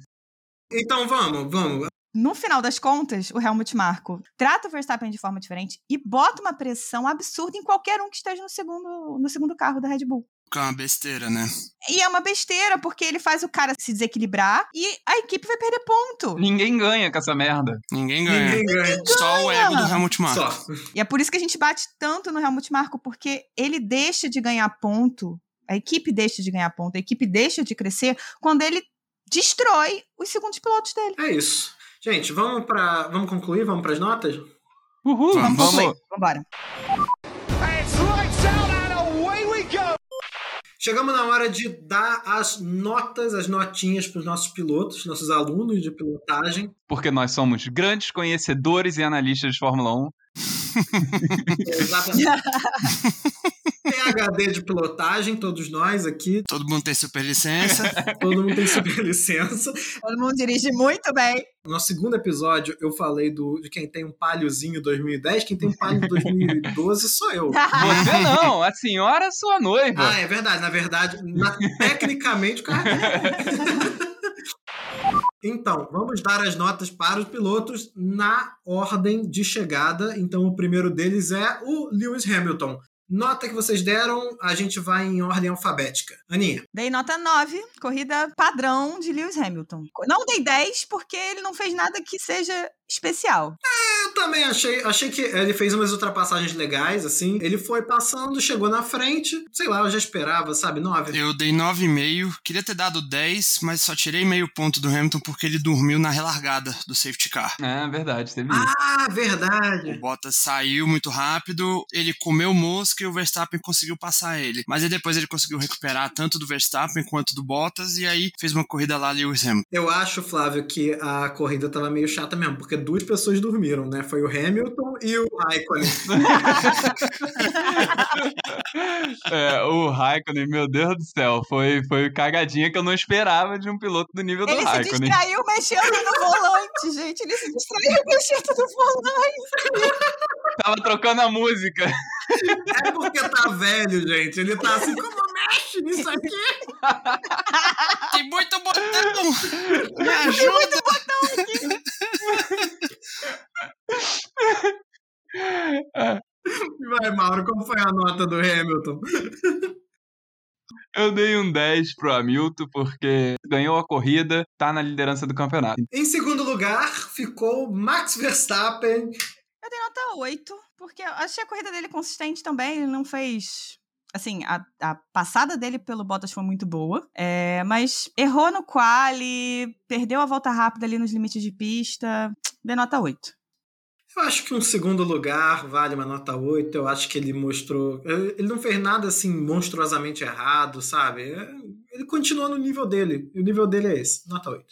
Então vamos, vamos. No final das contas, o Helmut Marko trata o Verstappen de forma diferente e bota uma pressão absurda em qualquer um que esteja no segundo, no segundo carro da Red Bull. Que é uma besteira, né? E é uma besteira, porque ele faz o cara se desequilibrar e a equipe vai perder ponto. Ninguém ganha com essa merda. Ninguém ganha. Ninguém ganha. Só o ego do Helmut Marko. Só. E é por isso que a gente bate tanto no Helmut Marko, porque ele deixa de ganhar ponto, a equipe deixa de ganhar ponto, a equipe deixa de crescer quando ele destrói os segundos pilotos dele. É isso. Gente, vamos para, vamos concluir, vamos para as notas? Uhul, Vamos. vamos. Vamos, vambora. Chegamos na hora de dar as notas, as notinhas para os nossos pilotos, nossos alunos de pilotagem. Porque nós somos grandes conhecedores e analistas de Fórmula 1. Exatamente. PHD de pilotagem, todos nós aqui. Todo mundo tem super licença. Todo mundo tem super licença. Todo mundo dirige muito bem. No nosso segundo episódio, eu falei do, de quem tem um paliozinho 2010. Quem tem um palio 2012 sou eu. Você não, a senhora é sua noiva. Ah, é verdade. Na verdade, na- tecnicamente, o cara. Então, vamos dar as notas para os pilotos na ordem de chegada. Então, o primeiro deles é o Lewis Hamilton. Nota que vocês deram, a gente vai em ordem alfabética. Aninha, Dei nota 9, corrida padrão de Lewis Hamilton. Não dei 10 porque ele não fez nada que seja especial. eu também achei, achei que ele fez umas ultrapassagens legais, assim. Ele foi passando, chegou na frente. Sei lá, eu já esperava, sabe? 9. Eu dei 9,5. Queria ter dado 10, mas só tirei meio ponto do Hamilton porque ele dormiu na relargada do safety car. É verdade, teve isso. Ah, O verdade. Bottas saiu muito rápido, ele comeu mosca e o Verstappen conseguiu passar ele. Mas aí depois ele conseguiu recuperar tanto do Verstappen quanto do Bottas e aí fez uma corrida lá Lewis Hamilton. Eu acho, Flávio, que a corrida tava meio chata mesmo, porque duas pessoas dormiram, né? Foi o Hamilton e o Raikkonen. É, o Raikkonen, meu Deus do céu, foi, foi cagadinha que eu não esperava de um piloto do nível do Ele se Raikkonen. distraiu mexendo no volante, gente. Ele se distraiu mexendo no volante. Tava trocando a música. É porque tá velho, gente. Ele tá assim, como mexe nisso aqui? Tem muito botão! Me ajuda! Vai, Mauro, como foi a nota do Hamilton? Eu dei um 10 pro Hamilton porque ganhou a corrida, tá na liderança do campeonato. Em segundo lugar, ficou Max Verstappen. Eu dei nota 8, porque eu achei a corrida dele consistente também. Ele não fez. Assim, a, a passada dele pelo Bottas foi muito boa, é, mas errou no quali, perdeu a volta rápida ali nos limites de pista. Dei nota 8. Eu acho que um segundo lugar vale uma nota 8. Eu acho que ele mostrou. Ele não fez nada assim monstruosamente errado, sabe? Ele continua no nível dele. E o nível dele é esse, nota 8.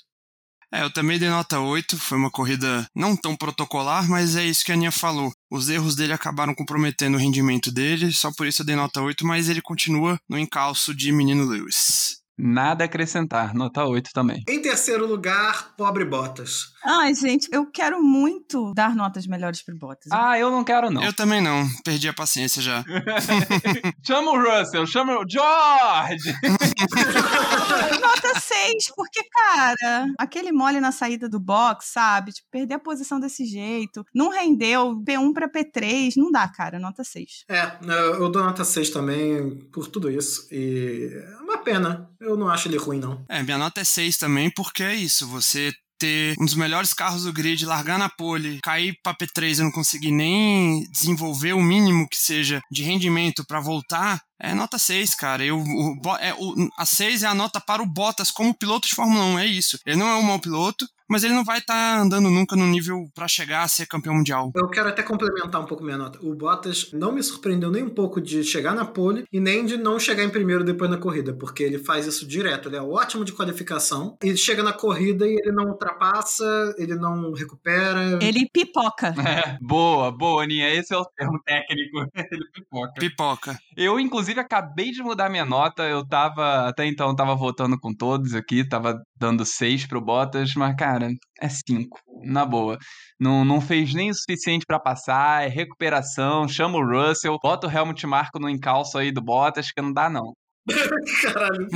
É, eu também dei nota 8, foi uma corrida não tão protocolar, mas é isso que a Aninha falou. Os erros dele acabaram comprometendo o rendimento dele, só por isso eu dei nota 8, mas ele continua no encalço de menino Lewis. Nada a acrescentar, nota 8 também. Em terceiro lugar, pobre Bottas. Ai, gente, eu quero muito dar notas melhores pro Bottas. Ah, eu não quero não. Eu também não, perdi a paciência já. chama o Russell, chama o George! Nota 6, porque, cara, aquele mole na saída do box, sabe? Tipo, perder a posição desse jeito. Não rendeu P1 pra P3. Não dá, cara. Nota 6. É, eu dou nota 6 também por tudo isso. E é uma pena. Eu não acho ele ruim, não. É, minha nota é 6 também, porque é isso, você ter um dos melhores carros do grid, largar na pole, cair pra P3 e não conseguir nem desenvolver o mínimo que seja de rendimento pra voltar, é nota 6, cara. Eu, o, é, o, a 6 é a nota para o Bottas como piloto de Fórmula 1, é isso. Ele não é um mau piloto, mas ele não vai estar andando nunca no nível pra chegar a ser campeão mundial. Eu quero até complementar um pouco minha nota. O Bottas não me surpreendeu nem um pouco de chegar na pole e nem de não chegar em primeiro depois na corrida, porque ele faz isso direto. Ele é ótimo de qualificação e chega na corrida e ele não ultrapassa, ele não recupera. Ele pipoca. É, boa, boa, Aninha. Esse é o termo técnico. Ele pipoca. Pipoca. Eu, inclusive, acabei de mudar minha nota. Eu tava, até então, tava votando com todos aqui, tava dando 6 pro Bottas, mas, cara, é 5. Na boa. Não, não fez nem o suficiente pra passar, é recuperação, chama o Russell, bota o Helmut Marko no encalço aí do Bottas, que não dá, não. Caralho.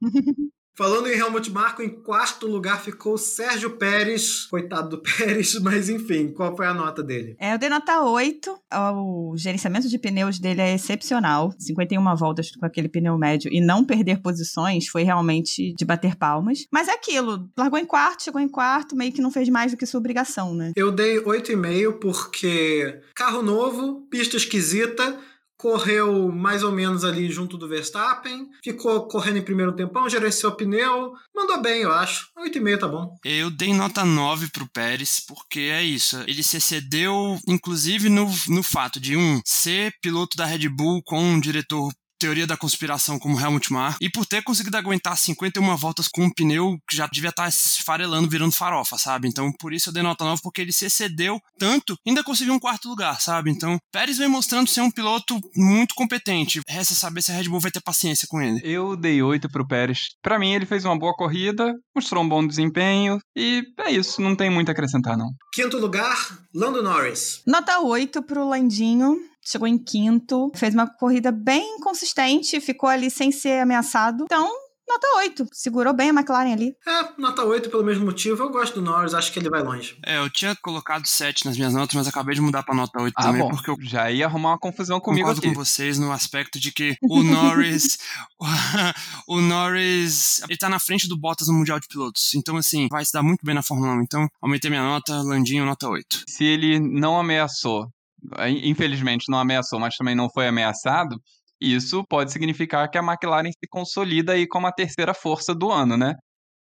Falando em Helmut Marko, em quarto lugar ficou Sérgio Pérez. Coitado do Pérez, mas enfim, qual foi a nota dele? É, eu dei nota 8. O gerenciamento de pneus dele é excepcional. 51 voltas com aquele pneu médio e não perder posições foi realmente de bater palmas. Mas é aquilo, largou em quarto, chegou em quarto, meio que não fez mais do que sua obrigação, né? Eu dei 8,5 porque carro novo, pista esquisita, correu mais ou menos ali junto do Verstappen, ficou correndo em primeiro tempão, gerenciou pneu, mandou bem, eu acho. 8,5 tá bom. Eu dei nota 9 pro Pérez, porque é isso. Ele se excedeu, inclusive, no, no fato de, um, ser piloto da Red Bull com um diretor teoria da conspiração como Helmut Marko e por ter conseguido aguentar 51 voltas com um pneu que já devia estar tá esfarelando, virando farofa, sabe? Então por isso eu dei nota 9, porque ele se excedeu tanto, ainda conseguiu um quarto lugar, sabe? Então Pérez vem mostrando ser um piloto muito competente. Resta saber se a Red Bull vai ter paciência com ele. Eu dei 8 pro Pérez. Para mim ele fez uma boa corrida, mostrou um bom desempenho e é isso, não tem muito a acrescentar não. Quinto lugar, Lando Norris. Nota 8 pro Landinho chegou em quinto, fez uma corrida bem consistente, ficou ali sem ser ameaçado. Então, nota 8. Segurou bem a McLaren ali. É, nota 8 pelo mesmo motivo. Eu gosto do Norris, acho que ele vai longe. É, eu tinha colocado 7 nas minhas notas, mas acabei de mudar pra nota 8 Ah, também, bom, porque eu já ia arrumar uma confusão comigo concordo aqui. com vocês no aspecto de que o Norris. o Norris. Ele tá na frente do Bottas no Mundial de Pilotos. Então, assim, vai se dar muito bem na Fórmula 1. Então, aumentei minha nota, Landinho, nota 8. Se ele não ameaçou, infelizmente não ameaçou, mas também não foi ameaçado, isso pode significar que a McLaren se consolida aí como a terceira força do ano, né?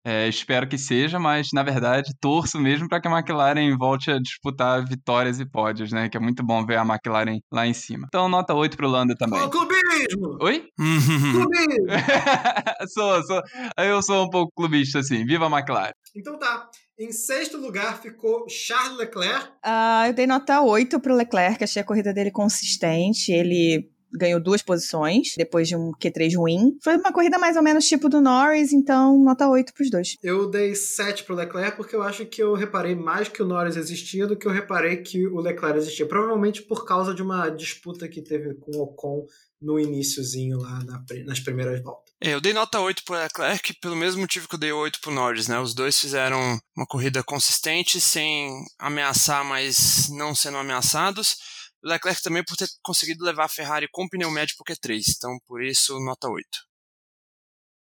É, espero que seja, mas na verdade torço mesmo para que a McLaren volte a disputar vitórias e pódios, né? Que é muito bom ver a McLaren lá em cima. Então, nota 8 pro Lando também. Ô, clubismo! Oi? Clubismo! sou, sou. Eu sou um pouco clubista, assim. Viva a McLaren. Então tá. Em sexto lugar ficou Charles Leclerc. Ah, eu dei nota 8 pro Leclerc, achei a corrida dele consistente. Ele ganhou duas posições depois de um Q3 ruim. Foi uma corrida mais ou menos tipo do Norris, então nota 8 pros dois. Eu dei 7 pro Leclerc porque eu acho que eu reparei mais que o Norris existia do que eu reparei que o Leclerc existia. Provavelmente por causa de uma disputa que teve com o Ocon no iníciozinho lá na- nas primeiras voltas. É, eu dei nota 8 pro Leclerc pelo mesmo motivo que eu dei 8 pro Norris, né? Os dois fizeram uma corrida consistente, sem ameaçar, mas não sendo ameaçados. O Leclerc também por ter conseguido levar a Ferrari com pneu médio pro Q3, então por isso nota 8.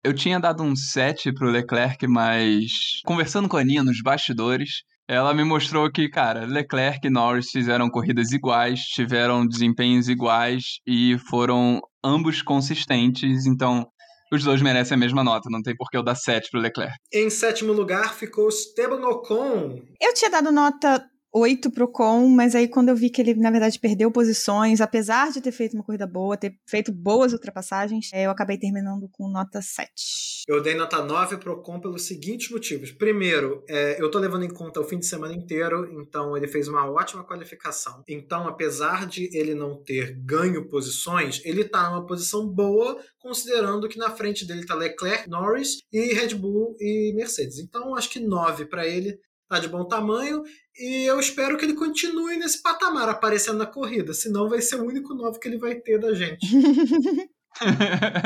Eu tinha dado um 7 pro Leclerc, mas conversando com a Aninha nos bastidores, ela me mostrou que, cara, Leclerc e Norris fizeram corridas iguais, tiveram desempenhos iguais e foram ambos consistentes, então os dois merecem a mesma nota, não tem por que eu dar 7 pro Leclerc. Em sétimo lugar ficou Esteban Ocon. Eu tinha dado nota 8 pro Con, mas aí quando eu vi que ele, na verdade, perdeu posições, apesar de ter feito uma corrida boa, ter feito boas ultrapassagens, eh, eu acabei terminando com nota 7. Eu dei nota 9 pro Ocon pelos seguintes motivos. Primeiro, é, eu tô levando em conta o fim de semana inteiro, então ele fez uma ótima qualificação. Então, apesar de ele não ter ganho posições, ele tá numa posição boa, considerando que na frente dele tá Leclerc, Norris e Red Bull e Mercedes. Então, acho que 9 para ele tá de bom tamanho e eu espero que ele continue nesse patamar aparecendo na corrida, senão vai ser o único 9 que ele vai ter da gente.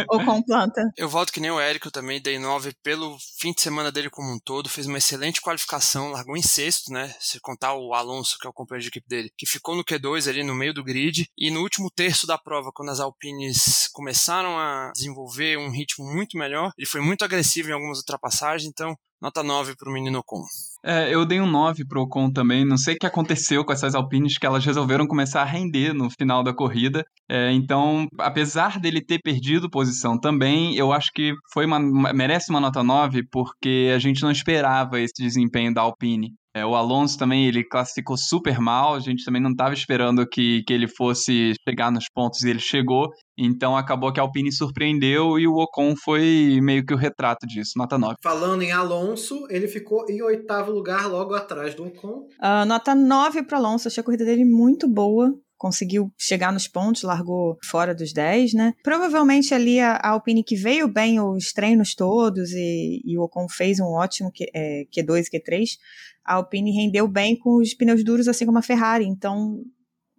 Ou com planta. Eu volto que nem o Érico, eu também dei 9 pelo fim de semana dele como um todo, fez uma excelente qualificação, largou em sexto, né? Se contar o Alonso, que é o companheiro de equipe dele, que ficou no Q2 ali no meio do grid, e no último terço da prova, quando as Alpines começaram a desenvolver um ritmo muito melhor, ele foi muito agressivo em algumas ultrapassagens, então nota 9 pro menino Ocon. É, eu dei um 9 pro Ocon também. Não sei o que aconteceu com essas Alpines que elas resolveram começar a render no final da corrida. É, então, apesar dele ter perdido posição também, eu acho que foi uma, merece uma nota 9 porque a gente não esperava esse desempenho da Alpine. É, o Alonso também, ele classificou super mal, a gente também não estava esperando que, que ele fosse chegar nos pontos e ele chegou. Então acabou que a Alpine surpreendeu e o Ocon foi meio que o retrato disso, nota 9. Falando em Alonso, ele ficou em oitavo lugar, logo atrás do Ocon. Ah, nota 9 pro Alonso, achei a corrida dele muito boa. Conseguiu chegar nos pontos, largou fora dos 10, né? Provavelmente ali a, a Alpine que veio bem os treinos todos e, e o Ocon fez um ótimo Q, é, Q2 e Q3. A Alpine rendeu bem com os pneus duros, assim como a Ferrari. Então,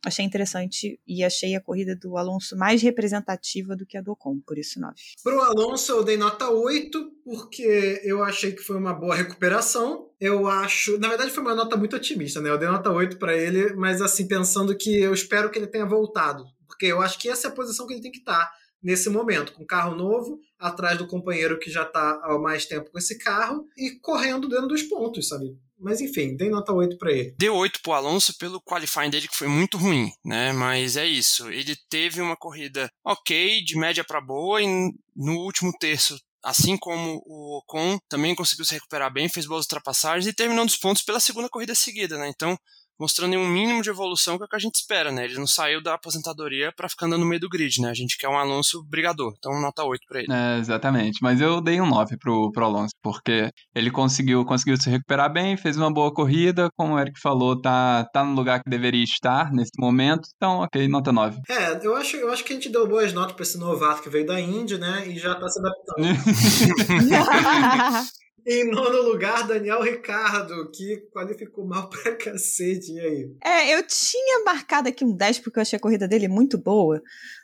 achei interessante e achei a corrida do Alonso mais representativa do que a do Ocon, por isso 9. Pro Alonso eu dei nota 8, porque eu achei que foi uma boa recuperação. Eu acho. Na verdade, foi uma nota muito otimista, né? Eu dei nota 8 para ele, mas assim, pensando que eu espero que ele tenha voltado. Porque eu acho que essa é a posição que ele tem que estar nesse momento, com carro novo, atrás do companheiro que já tá há mais tempo com esse carro e correndo dentro dos pontos, sabe? Mas enfim, dei nota 8 para ele. Deu 8 pro Alonso pelo qualifying dele, que foi muito ruim, né? Mas é isso. Ele teve uma corrida ok, de média para boa, e no último terço assim como o Ocon também conseguiu se recuperar bem, fez boas ultrapassagens e terminou nos pontos pela segunda corrida seguida, né? Então, mostrando um mínimo de evolução que é o que a gente espera, né? Ele não saiu da aposentadoria para ficar andando no meio do grid, né? A gente quer um Alonso brigador, então nota 8 para ele. É, exatamente, mas eu dei um 9 pro, pro Alonso, porque ele conseguiu, conseguiu se recuperar bem, fez uma boa corrida, como o Eric falou, tá, tá no lugar que deveria estar nesse momento, então ok, nota 9. É, eu acho, eu acho que a gente deu boas notas para esse novato que veio da Indy, né? E já tá se adaptando. Em nono lugar, Daniel Ricardo, que qualificou mal pra cacete. E aí? É, eu tinha marcado aqui um 10 porque eu achei a corrida dele muito boa,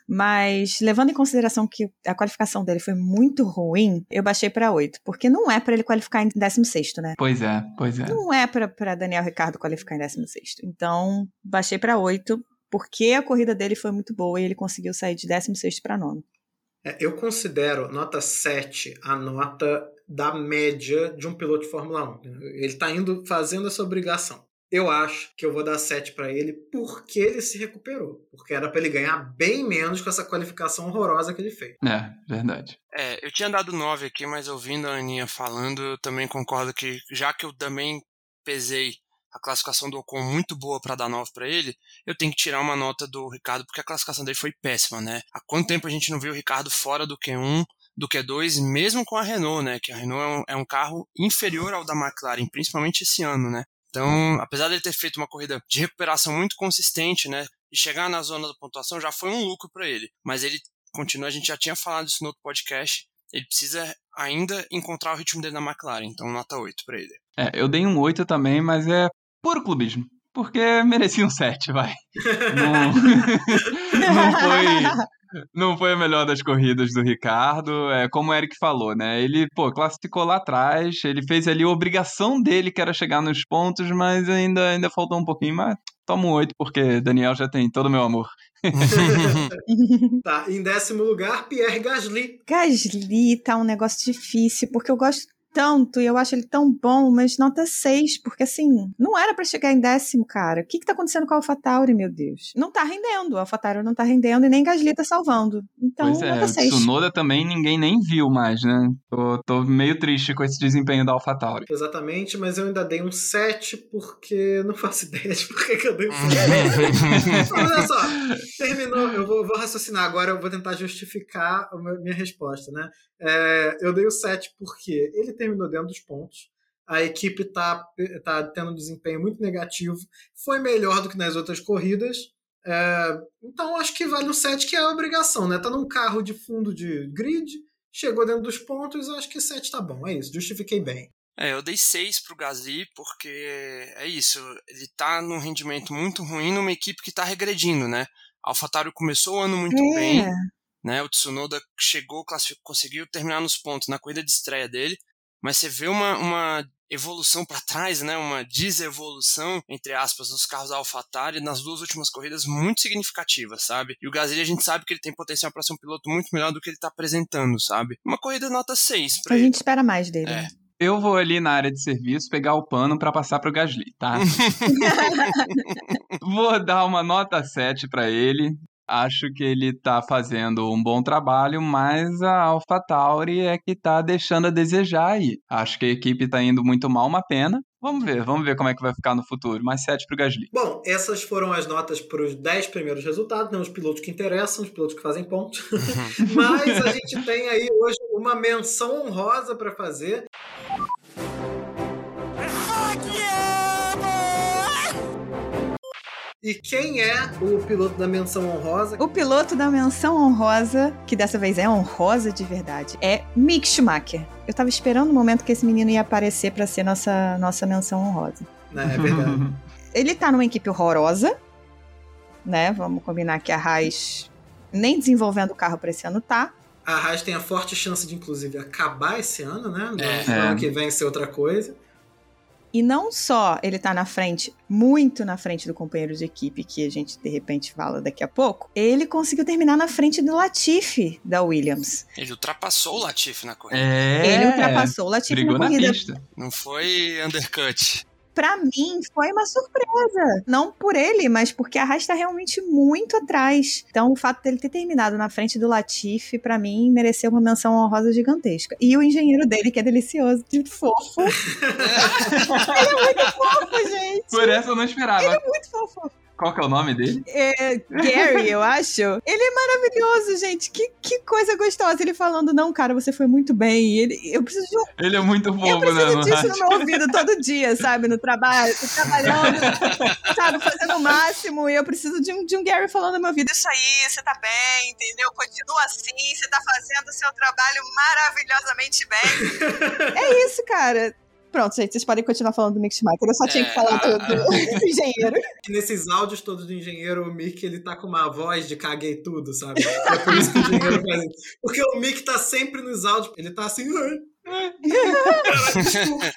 mas levando em consideração que a qualificação dele foi muito ruim, eu baixei para 8, porque não é para ele qualificar em 16, né? Pois é, pois é. Não é para Daniel Ricardo qualificar em 16. Então, baixei para 8, porque a corrida dele foi muito boa e ele conseguiu sair de 16 para 9. É, eu considero nota 7 a nota da média de um piloto de Fórmula 1. Ele está indo fazendo essa obrigação. Eu acho que eu vou dar 7 para ele porque ele se recuperou. Porque era para ele ganhar bem menos com essa qualificação horrorosa que ele fez. É, verdade. É, eu tinha dado 9 aqui, mas ouvindo a Aninha falando, eu também concordo que, já que eu também pesei a classificação do Ocon muito boa para dar 9 para ele, eu tenho que tirar uma nota do Ricardo porque a classificação dele foi péssima, né? Há quanto tempo a gente não viu o Ricardo fora do Q1? Do Q2, mesmo com a Renault, né? Que a Renault é um, é um carro inferior ao da McLaren, principalmente esse ano, né? Então, apesar de ele ter feito uma corrida de recuperação muito consistente, né? E chegar na zona da pontuação já foi um lucro para ele. Mas ele continua, a gente já tinha falado isso no outro podcast. Ele precisa ainda encontrar o ritmo dele na McLaren, então nota 8 para ele. É, eu dei um 8 também, mas é puro clubismo. Porque merecia um 7, vai. Não, não foi não foi a melhor das corridas do Ricardo. É como o Eric falou, né? Ele, pô, classificou lá atrás, ele fez ali a obrigação dele, que era chegar nos pontos, mas ainda, ainda faltou um pouquinho. Mas toma um 8, porque Daniel já tem todo o meu amor. tá, em décimo lugar, Pierre Gasly. Gasly tá um negócio difícil, porque eu gosto tanto e eu acho ele tão bom, mas nota 6, porque assim, não era para chegar em décimo, cara. O que que tá acontecendo com a AlphaTauri, meu Deus? Não tá rendendo, a AlphaTauri não tá rendendo e nem Gasly tá salvando. Então, pois é, nota 6. o Tsunoda também ninguém nem viu mais, né? Tô, tô meio triste com esse desempenho da AlphaTauri. Exatamente, mas eu ainda dei um 7 porque não faço ideia de por que eu dei um 7. mas olha só, terminou, eu vou, vou, raciocinar agora, eu vou tentar justificar a minha resposta, né? É, eu dei o 7 porque ele terminou dentro dos pontos. A equipe está tá tendo um desempenho muito negativo. Foi melhor do que nas outras corridas. É, então acho que vale o 7, que é a obrigação, né? Tá num carro de fundo de grid, chegou dentro dos pontos, acho que 7 tá bom. É isso, justifiquei bem. É, eu dei 6 pro Gasly porque é isso, ele tá num rendimento muito ruim numa equipe que tá regredindo, né? A AlphaTauri começou o ano muito É. bem, né? O Tsunoda chegou, conseguiu terminar nos pontos na corrida de estreia dele, mas você vê uma, uma evolução para trás, né? Uma desevolução, entre aspas, nos carros da AlphaTauri nas duas últimas corridas muito significativa, sabe? E o Gasly a gente sabe que ele tem potencial para ser um piloto muito melhor do que ele tá apresentando, sabe? Uma corrida nota 6 para A ele. gente espera mais dele. É. Eu vou ali na área de serviço pegar o pano para passar pro Gasly, tá? vou dar uma nota 7 para ele. Acho que ele tá fazendo um bom trabalho, mas a AlphaTauri é que tá deixando a desejar aí. Acho que a equipe tá indo muito mal, uma pena. Vamos ver, vamos ver como é que vai ficar no futuro. Mais 7 pro Gasly. Bom, essas foram as notas para os 10 primeiros resultados, né? os pilotos que interessam, os pilotos que fazem pontos. Mas a gente tem aí hoje uma menção honrosa para fazer. E quem é o piloto da menção honrosa? O piloto da menção honrosa, que dessa vez é honrosa de verdade, é Mick Schumacher. Eu tava esperando o momento que esse menino ia aparecer para ser nossa, nossa menção honrosa. É, é verdade. Ele tá numa equipe horrorosa, né? Vamos combinar que a Haas nem desenvolvendo o carro para esse ano tá. A Haas tem a forte chance de, inclusive, acabar esse ano, né? No É. ano É. que vem ser outra coisa. E não só ele tá na frente, muito na frente do companheiro de equipe, que a gente de repente fala daqui a pouco, ele conseguiu terminar na frente do Latifi da Williams. Ele ultrapassou o Latifi na corrida. É, ele ultrapassou o Latifi na na corrida. pista. Não foi undercut. Pra mim foi uma surpresa. Não por ele, mas porque a Haas tá realmente muito atrás. Então, o fato dele ter terminado na frente do Latifi, pra mim, mereceu uma menção honrosa gigantesca. E o engenheiro dele, que é delicioso, de fofo. ele é muito fofo, gente. Por essa eu não esperava. Ele é muito fofo. Qual que é o nome dele? É, Gary, eu acho. Ele é maravilhoso, gente. Que, que coisa gostosa. Ele falando, não, cara, você foi muito bem. Ele, eu preciso de um Ele é muito eu fofo, né? preciso no disso no meu ouvido todo dia, sabe? No trabalho, trabalhando, sabe? Fazendo o máximo. E eu preciso de um, de um Gary falando no meu ouvido: Isso aí, você tá bem, entendeu? Continua assim, você tá fazendo o seu trabalho maravilhosamente bem. é isso, cara. Pronto, gente, vocês podem continuar falando do Mick Schumacher. Eu só tinha que É, falar do, do engenheiro. Nesses áudios todos do engenheiro, o Mick ele tá com uma voz de caguei tudo, sabe? É por isso que o engenheiro faz isso. Porque o Mick tá sempre nos áudios, ele tá assim. "Ai, Cara, desculpa,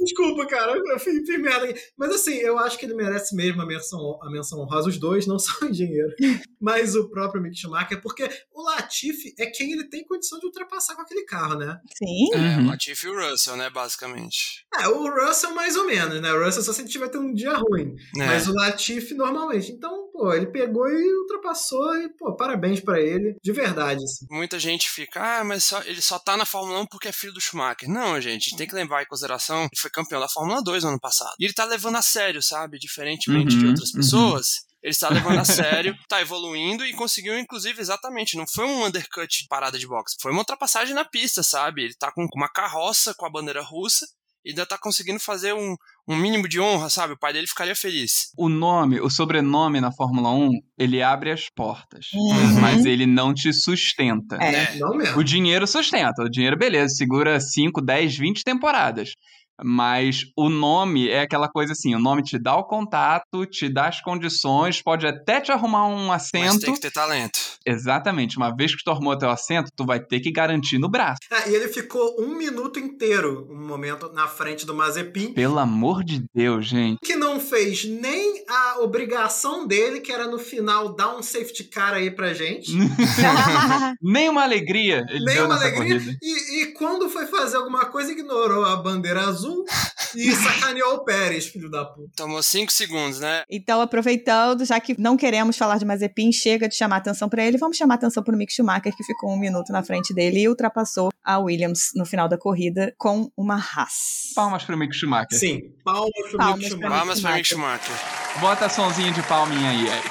desculpa, cara, eu fiz, fiz merda aqui. Mas assim, eu acho que ele merece mesmo a menção, a menção honrosa, os dois, não só o engenheiro, mas o próprio Mick Schumacher, porque o Latifi é quem ele tem condição de ultrapassar com aquele carro, né? Sim. É, Uhum. o Latifi e o Russell, né, basicamente. É, o Russell mais ou menos, né? O Russell só se ele tiver tendo um dia ruim. É. Mas o Latifi normalmente. Então, pô, ele pegou e ultrapassou e, pô, parabéns pra ele. De verdade, assim. Muita gente fica, ah, mas só- ele só tá na Fórmula 1 porque é filho do Schumacher. Não, gente, a gente tem que levar em consideração que foi campeão da Fórmula 2 no ano passado. E ele tá levando a sério, sabe? Diferentemente de Uhum, outras uhum. pessoas. Ele está levando a sério, tá evoluindo e conseguiu, inclusive, exatamente. Não foi um undercut de parada de boxe, foi uma ultrapassagem na pista, sabe? Ele tá com uma carroça com a bandeira russa e ainda tá conseguindo fazer um, um mínimo de honra, sabe? O pai dele ficaria feliz. O nome, o sobrenome na Fórmula 1, ele abre as portas. Uhum. Mas ele não te sustenta. É. Não mesmo. O dinheiro sustenta. O dinheiro, beleza, segura 5, 10, 20 temporadas. Mas o nome é aquela coisa assim: o nome te dá o contato, te dá as condições, pode até te arrumar um Mas assento. tem que ter talento. Exatamente. Uma vez que tu arrumou teu assento, tu vai ter que garantir no braço. Ah, e ele ficou um minuto inteiro, um momento, na frente do Mazepin, Pelo amor de Deus, gente. que não fez nem a obrigação dele, que era no final dar um safety car aí pra gente. Nem uma alegria ele nem deu uma nessa alegria. E, e quando foi fazer alguma coisa, ignorou a bandeira azul e sacaneou o Pérez, filho da puta. Tomou 5 segundos, né? Então, aproveitando, já que não queremos falar de Mazepin, chega de chamar atenção pra ele, vamos chamar atenção pro Mick Schumacher, que ficou um minuto na frente dele e ultrapassou a Williams no final da corrida com uma Haas. Palmas pro Mick Schumacher. Sim, palmas pro Palmas Mick Schumacher. Palmas pra Mick Schumacher. Bota sonzinho de palminha aí, Eric.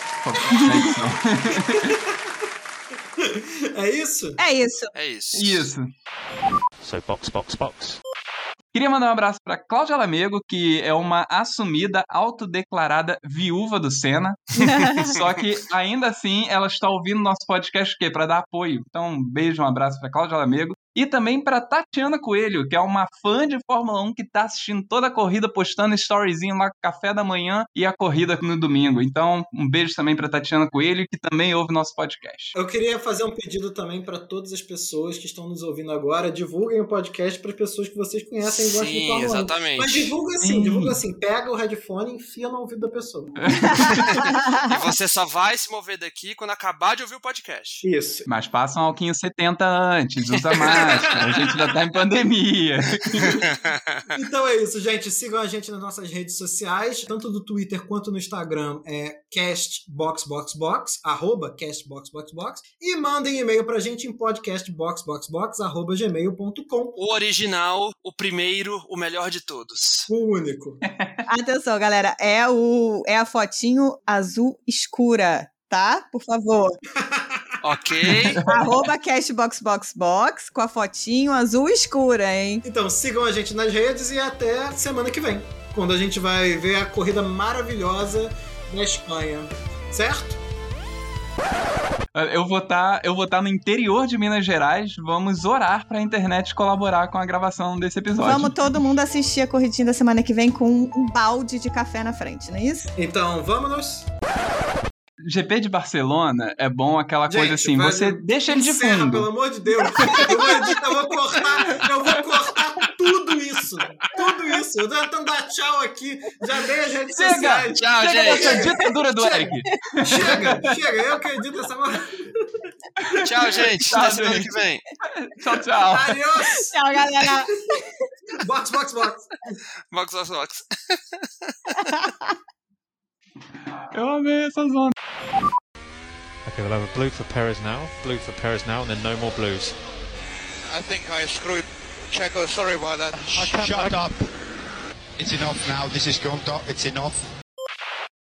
É isso? É isso. É isso. Isso. So box, box, box. Queria mandar um abraço pra Cláudia Lamego, que é uma assumida, autodeclarada viúva do Senna. Só que ainda assim ela está ouvindo nosso podcast o quê? Para dar apoio. Então, um beijo, um abraço pra Cláudia Lamego. E também pra Tatiana Coelho, que é uma fã de Fórmula 1 que tá assistindo toda a corrida, postando storyzinho lá com café da manhã e a corrida no domingo. Então, um beijo também pra Tatiana Coelho, que também ouve nosso podcast. Eu queria fazer um pedido também para todas as pessoas que estão nos ouvindo agora. Divulguem o podcast para as pessoas que vocês conhecem e gostam de Sim, Fórmula 1. exatamente. Mas divulga assim, Sim. divulga assim. Pega o headphone e enfia no ouvido da pessoa. E você só vai se mover daqui quando acabar de ouvir o podcast. Isso. Mas passa um alquinho 70 antes, usa máscara, a gente ainda tá em pandemia. Então é isso, gente. Sigam a gente nas nossas redes sociais, tanto do Twitter quanto no Instagram, é castboxboxbox, arroba castboxboxbox, e mandem e-mail pra gente em podcastboxboxbox, arroba gmail.com. O original, o primeiro, o melhor de todos. O único. Atenção, galera, é, o, é a fotinho azul escura, tá? Por favor. Ok? Arroba cashboxboxbox com a fotinho azul escura, hein? Então sigam a gente nas redes e até semana que vem, quando a gente vai ver a corrida maravilhosa da Espanha. Certo? Eu vou estar eu vou estar no interior de Minas Gerais. Vamos orar pra internet colaborar com a gravação desse episódio. Vamos todo mundo assistir a corridinha da semana que vem com um balde de café na frente, não é isso? Então vamos. GP de Barcelona é bom aquela Gente, coisa assim, você deixa ele de Encerra, fundo. pelo amor de Deus. Eu vou editar, eu vou cortar, eu vou cortar tudo isso. Tudo isso. Eu tô tentando dar tchau aqui. Já dei as redes Chega! sociais. Tchau, Chega gente. dessa ditadura do Chega. Eric. Chega, chega. Eu que edito essa. Tchau, gente. Tchau, Até semana gente. que vem. Tchau, tchau. Adiós. Tchau, galera! Box, box, box. Box, box, box. Eu amei essa zona. Okay, we'll have a blue for Perez now, blue for Perez now, and then no more blues. I think I screwed Checo. Sorry about that. Shut up. It's enough now. This is gone. It's enough.